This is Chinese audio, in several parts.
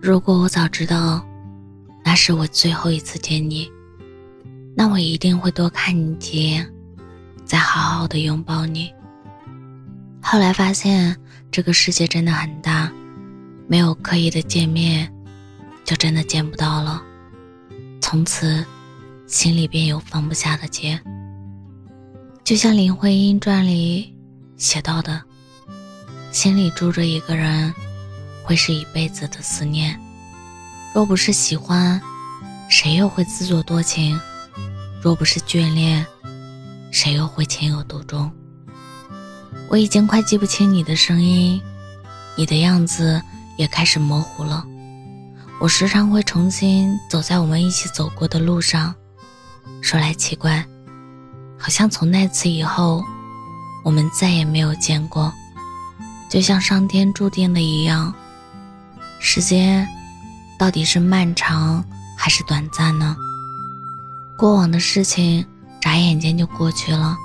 如果我早知道那是我最后一次见你，那我一定会多看你几眼，再好好的拥抱你。后来发现这个世界真的很大，没有刻意的见面，就真的见不到了。从此，心里便有放不下的结。就像《林徽因传》里写到的，心里住着一个人，会是一辈子的思念。若不是喜欢，谁又会自作多情？若不是眷恋，谁又会情有独钟？我已经快记不清你的声音，你的样子也开始模糊了。我时常会重新走在我们一起走过的路上，说来奇怪。好像从那次以后，我们再也没有见过，就像上天注定的一样。时间到底是漫长还是短暂呢？过往的事情眨眼间就过去了，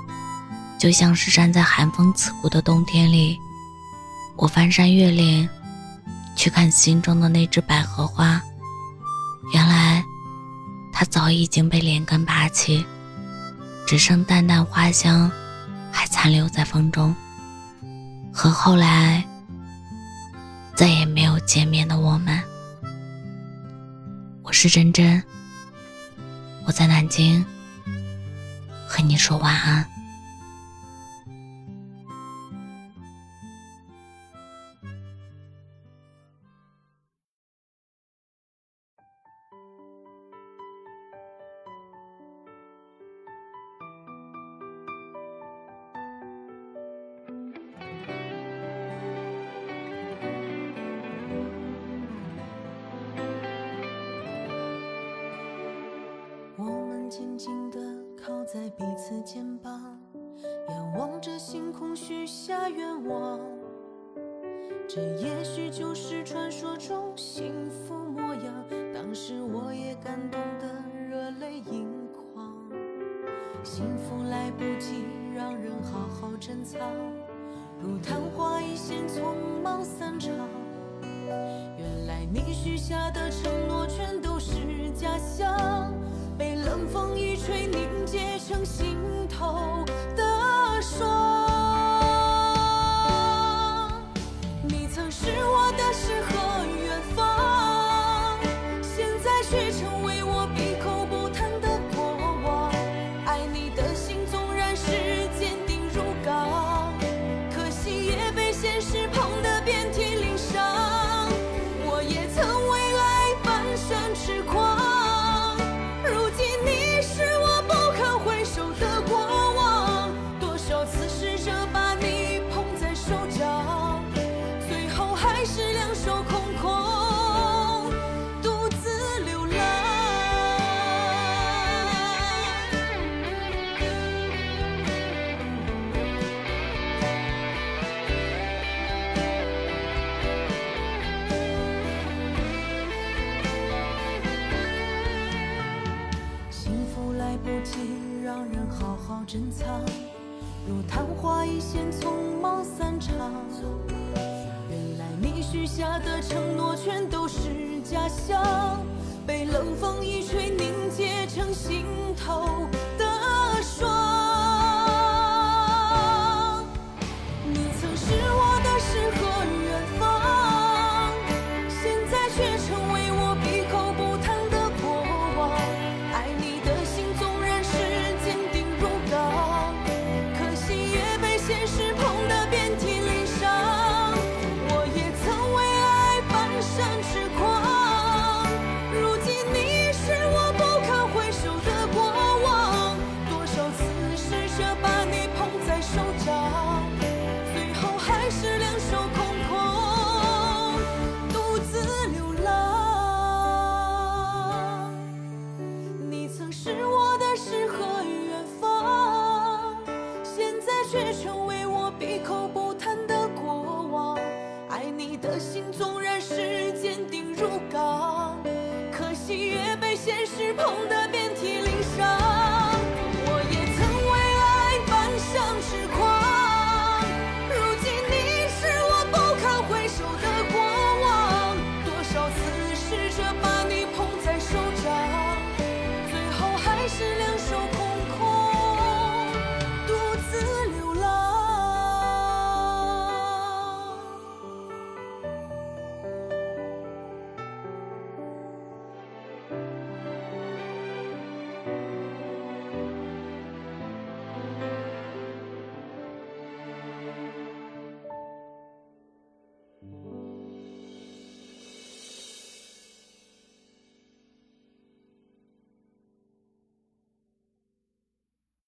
就像是站在寒风刺骨的冬天里，我翻山越岭去看心中的那只百合花，原来它早已经被连根拔起。只剩淡淡花香，还残留在风中。和后来再也没有见面的我们。我是真真，我在南京，和你说晚安。静静地靠在彼此肩膀，仰望着星空，许下愿望。这也许就是传说中幸福模样。当时我也感动得热泪盈眶。幸福来不及让人好好珍藏，如昙花一现，匆忙散场。原来你许下的承诺全都心头的霜。你曾是我的诗和远方，现在却成为珍藏，如昙花一现，匆忙散场。原来你许下的承诺全都是假象，被冷风一吹，凝结成心头。入港，可惜越被现实碰得。